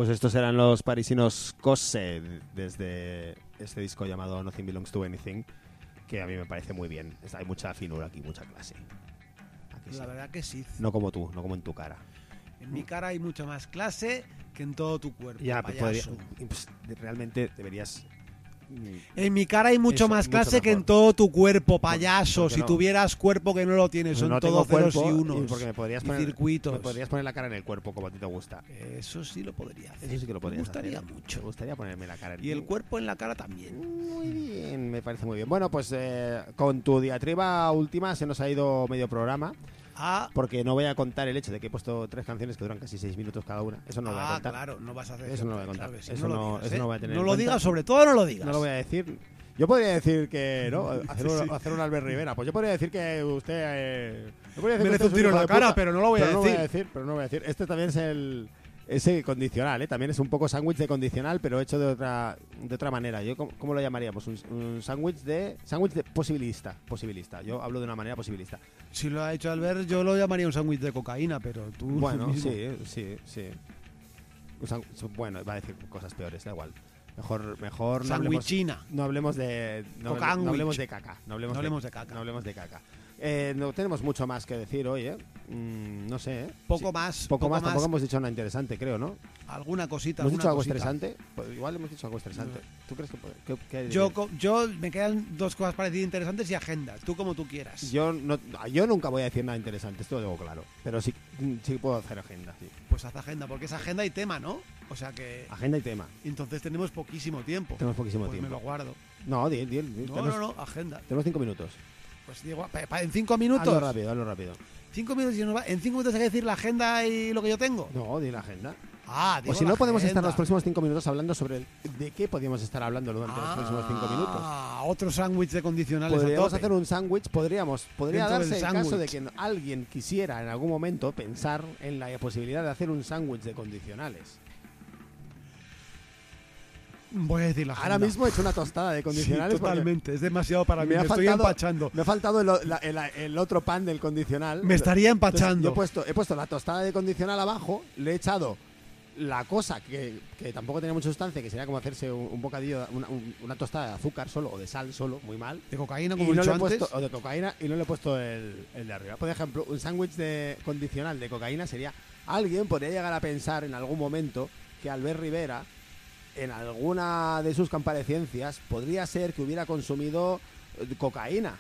Pues estos eran los parisinos Cose desde este disco llamado Nothing Belongs to Anything, que a mí me parece muy bien. Hay mucha finura aquí, mucha clase. Aquí sí. La verdad que sí. No como tú, no como en tu cara. En mi cara hay mucha más clase que en todo tu cuerpo. Ya, podría- pues, realmente deberías. En mi cara hay mucho Eso, más mucho clase que en todo tu cuerpo, payaso. porque Si no. tuvieras cuerpo que no lo tienes, son no todo tengo ceros y unos. porque me podrías poner, circuitos. me podrías poner la cara en el cuerpo como a ti te gusta. Eso sí lo podría hacer. Eso sí que lo podrías Me gustaría hacer. mucho. Me gustaría ponerme la cara en Y el cuerpo en la cara también. Muy bien, me parece muy bien. Bueno, pues eh, con tu diatriba última se nos ha ido medio programa, Ah, porque no voy a contar el hecho de que he puesto tres canciones que duran casi seis minutos cada una. Eso no lo voy a ah, contar. claro, no vas a hacer Eso no lo voy a contar. claro Eso lo no- digas, eso ¿eh? no voy a tener No lo digas, sobre todo no lo digas. No lo voy a decir. Yo podría decir que, ¿no? Hacer, un, Sí. hacer un Albert Rivera. Pues yo podría decir que usted. eh, yo podría decir que Merece usted un tiro en la cara, puta, pero no lo voy a pero no decir. voy a decir. Pero no voy a decir. Este también es el. Ese condicional, ¿eh? También es un poco sándwich de condicional, pero hecho de otra de otra manera. Yo ¿Cómo, cómo lo llamaríamos? Un, un sándwich de sándwich de posibilista. Posibilista. Yo hablo de una manera posibilista. Si lo ha hecho Albert, yo lo llamaría un sándwich de cocaína, pero tú. Bueno, mismo. sí, sí, sí. Un bueno, va a decir cosas peores, da igual. Mejor, mejor no hablemos, no hablemos de no, hablemos- Cocanwich. no hablemos de caca. No hablemos, No hablemos de caca. No hablemos de caca. Eh, no tenemos mucho más que decir hoy, ¿eh? Mm, no sé, ¿eh? Poco Sí, más. Poco, más, tampoco hemos dicho nada interesante, creo, ¿no? Alguna cosita. ¿Hemos alguna dicho algo cosita. estresante? Pues igual hemos dicho algo estresante. ¿Tú crees que puede? que- que- Yo, yo me quedan dos cosas parecidas interesantes y agendas. Tú como tú quieras. yo, no, yo nunca voy a decir nada interesante, esto lo digo claro. Pero sí, sí puedo hacer agenda, sí. Pues haz agenda, porque es agenda y tema, ¿no? O sea que. Agenda y tema. Entonces tenemos poquísimo tiempo. Tenemos poquísimo pues tiempo. me lo guardo. No, di, di, di, No, tenemos, no, no, agenda. tenemos cinco minutos. Pues en cinco minutos. Hazlo rápido, hazlo rápido. Cinco minutos y nos va- en cinco minutos hay que decir la agenda y lo que yo tengo. No, di la agenda. Ah, O digo si la no, podemos estar agenda. los próximos cinco minutos hablando sobre el- de qué podríamos estar hablando durante los próximos cinco minutos. Ah, otro sándwich de condicionales. a Podríamos tope. hacer un sándwich, podríamos, podría Dentro darse el caso de que alguien quisiera en algún momento pensar en la posibilidad de hacer un sándwich de condicionales. Voy a decir la agenda. Ahora mismo he hecho una tostada de Sí, condicionales porque totalmente. Es demasiado para mí. me estoy faltado- empachando. me ha faltado el, la- el- el otro pan del condicional. Me estaría Entonces, empachando. yo he puesto, he puesto la tostada de condicional abajo, le he echado la cosa que, que tampoco tenía mucha sustancia, que sería como hacerse un, un bocadillo, una, un- una tostada de azúcar solo o de sal solo, muy mal. De cocaína, como no he antes. puesto, o de cocaína y no le he puesto el, el de arriba. Por ejemplo, un sándwich de condicional de cocaína sería. Alguien podría llegar a pensar en algún momento que Albert Rivera, en alguna de sus comparecencias, podría ser que hubiera consumido eh, cocaína.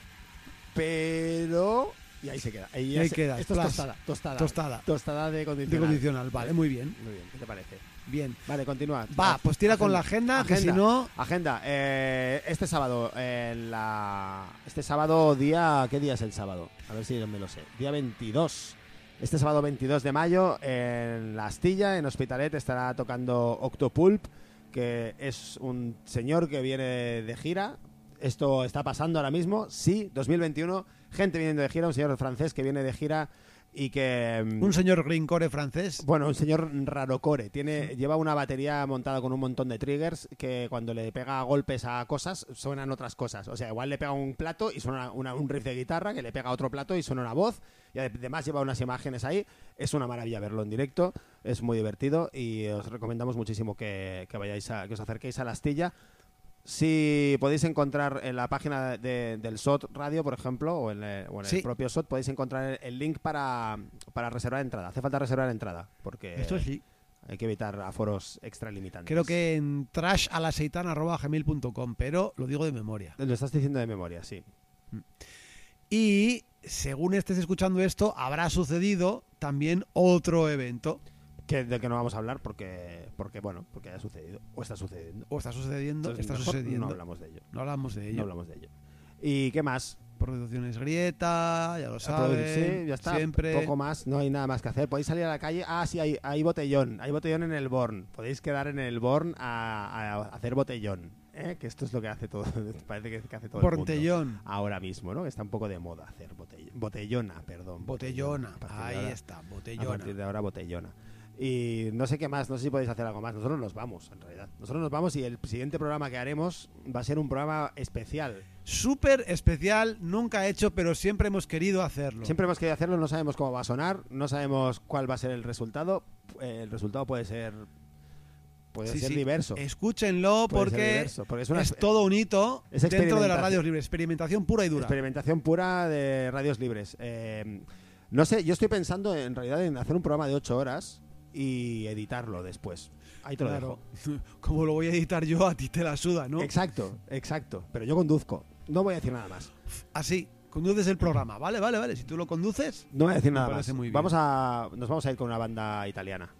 Pero. Y ahí se queda. Ahí, ahí se- queda, Esto es tostada, tostada. Tostada. Tostada de De condicional. condicional, vale, muy bien. Muy bien, ¿qué te parece? Bien. Vale, continúa. Va, Ah, pues tira con la agenda, que si no. Agenda. eh, este sábado, en la... este sábado, día. ¿Qué día es el sábado? A ver si me lo sé. Día 22. Este sábado 22 de mayo, en La Astilla, en Hospitalet, estará tocando Octopulp, que es un señor que viene de gira. Esto está pasando ahora mismo. Sí, 2021. Gente viniendo de gira, un señor francés que viene de gira y que. mm, Un señor Greencore francés. bueno, un señor rarocore. Tiene, lleva una batería montada con un montón de triggers que cuando le pega golpes a cosas suenan otras cosas. O sea, igual le pega un plato y suena una- un riff de guitarra, que le pega otro plato y suena una voz. Y además lleva unas imágenes ahí. Es una maravilla verlo en directo. Es muy divertido y os recomendamos muchísimo que, que vayáis a, que os acerquéis a la astilla. Si podéis encontrar en la página de- del SOT Radio, por ejemplo, o en, el, o en el Sí. propio SOT, podéis encontrar el link para, para reservar entrada. Hace falta reservar entrada, porque Esto sí. hay que evitar aforos extralimitantes. Creo que en trashalaseitan.gmail.com, pero lo digo de memoria. Lo estás diciendo de memoria, sí. Y según estés escuchando esto, habrá sucedido también otro evento. Que, del que no vamos a hablar porque, porque, bueno, porque haya sucedido. O está sucediendo. O está sucediendo, Entonces, está sucediendo. No hablamos de ello. No hablamos de ello. No hablamos de ello. ¿Y qué más? Producciones Grieta, ya lo saben. Sí, ya está. Siempre. Poco más, no hay nada más que hacer. Podéis salir a la calle. Ah, sí, hay, hay botellón. Hay botellón en el Born. Podéis quedar en el Born a, a hacer botellón. ¿eh? Que esto es lo que hace todo. Parece que, hace todo el mundo. Ahora mismo, ¿no? Que está un poco de moda hacer botellón. Botellona, perdón. Botellona. A de Ahí ahora- está, A botellona. partir de ahora, botellona. Y no sé qué más, no sé si podéis hacer algo más. Nosotros nos vamos, en realidad. Nosotros nos vamos y el siguiente programa que haremos va a ser un programa especial. Súper especial, nunca hecho, pero siempre hemos querido hacerlo. Siempre hemos querido hacerlo, no sabemos cómo va a sonar, no sabemos cuál va a ser el resultado. Eh, el resultado puede ser puede Sí, ser sí. diverso. Escúchenlo Puede porque diverso, porque es una es todo un hito es dentro de las radios libres. Experimentación pura y dura. Experimentación pura de radios libres. Eh, no sé, yo estoy pensando en realidad en hacer un programa de 8 horas y editarlo después. Ahí te lo Claro. dejo. Como lo voy a editar yo, a ti te la suda, ¿no? Exacto, exacto. Pero yo conduzco. No voy a decir nada más. Así, conduces el programa. Vale, vale, vale. Si tú lo conduces, No voy a decir nada más. parece muy bien. Vamos a, nos vamos a ir con una banda italiana.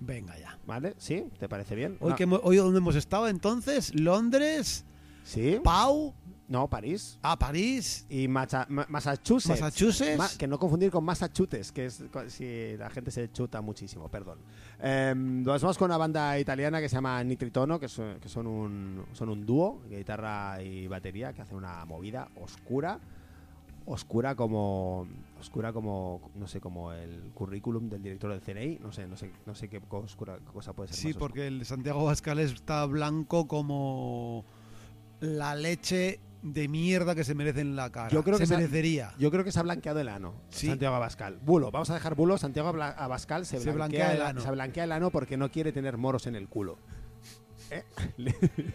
venga ya. ¿Vale? ¿Sí? ¿Te parece bien? Hoy, No. que hemo- hoy donde hemos estado entonces, Londres, ¿Sí? Pau, No, París. a París, Y Macha- Ma- Massachusetts. Massachusetts. Ma- que no confundir con Massachusetts, que es co- si la gente se chuta muchísimo, perdón. Eh, nos vamos con una banda italiana que se llama Nitritono, que son, que son un, son un dúo, de guitarra y batería, que hacen una movida oscura. Oscura como oscura como no sé como el currículum del director del CNI no sé no sé no sé qué co- oscura cosa puede ser Sí, más oscura. porque el Santiago Bascal está blanco como la leche de mierda que se merece en la cara. Yo creo se que se ha- merecería. Yo creo que se ha blanqueado el ano. Sí. Santiago Abascal. Bulo, vamos a dejar bulo. Santiago Abascal se, Se blanquea, el, ano. se blanquea el ano porque no quiere tener moros en el culo. ¿Eh?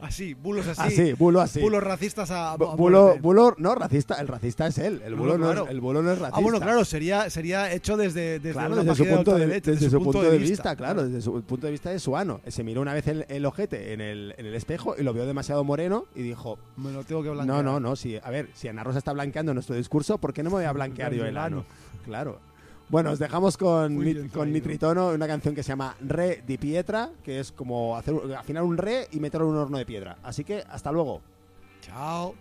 Así, bulos así. Así, bulo así. Bulos racistas a, Bu- bulo, bulo, no, racista. El racista es él. El bulo, no, es, el bulo no es racista. Ah, bueno, claro, sería, sería hecho desde, desde Claro, desde su punto de, ultraderecha, desde su punto de vista, claro, desde su punto de vista de su ano. Se miró una vez el, el ojete en el, en el espejo y lo vio demasiado moreno y dijo, Me lo tengo que blanquear. No, no, no. Sí. A ver, si Ana Rosa está blanqueando nuestro discurso, ¿por qué no me voy a blanquear yo el ano? Claro. Bueno, os dejamos con, bien con traído. Nitritono una canción que se llama Re di Pietra, que es como hacer, afinar un re y meterlo en un horno de piedra. Así que hasta luego. Chao.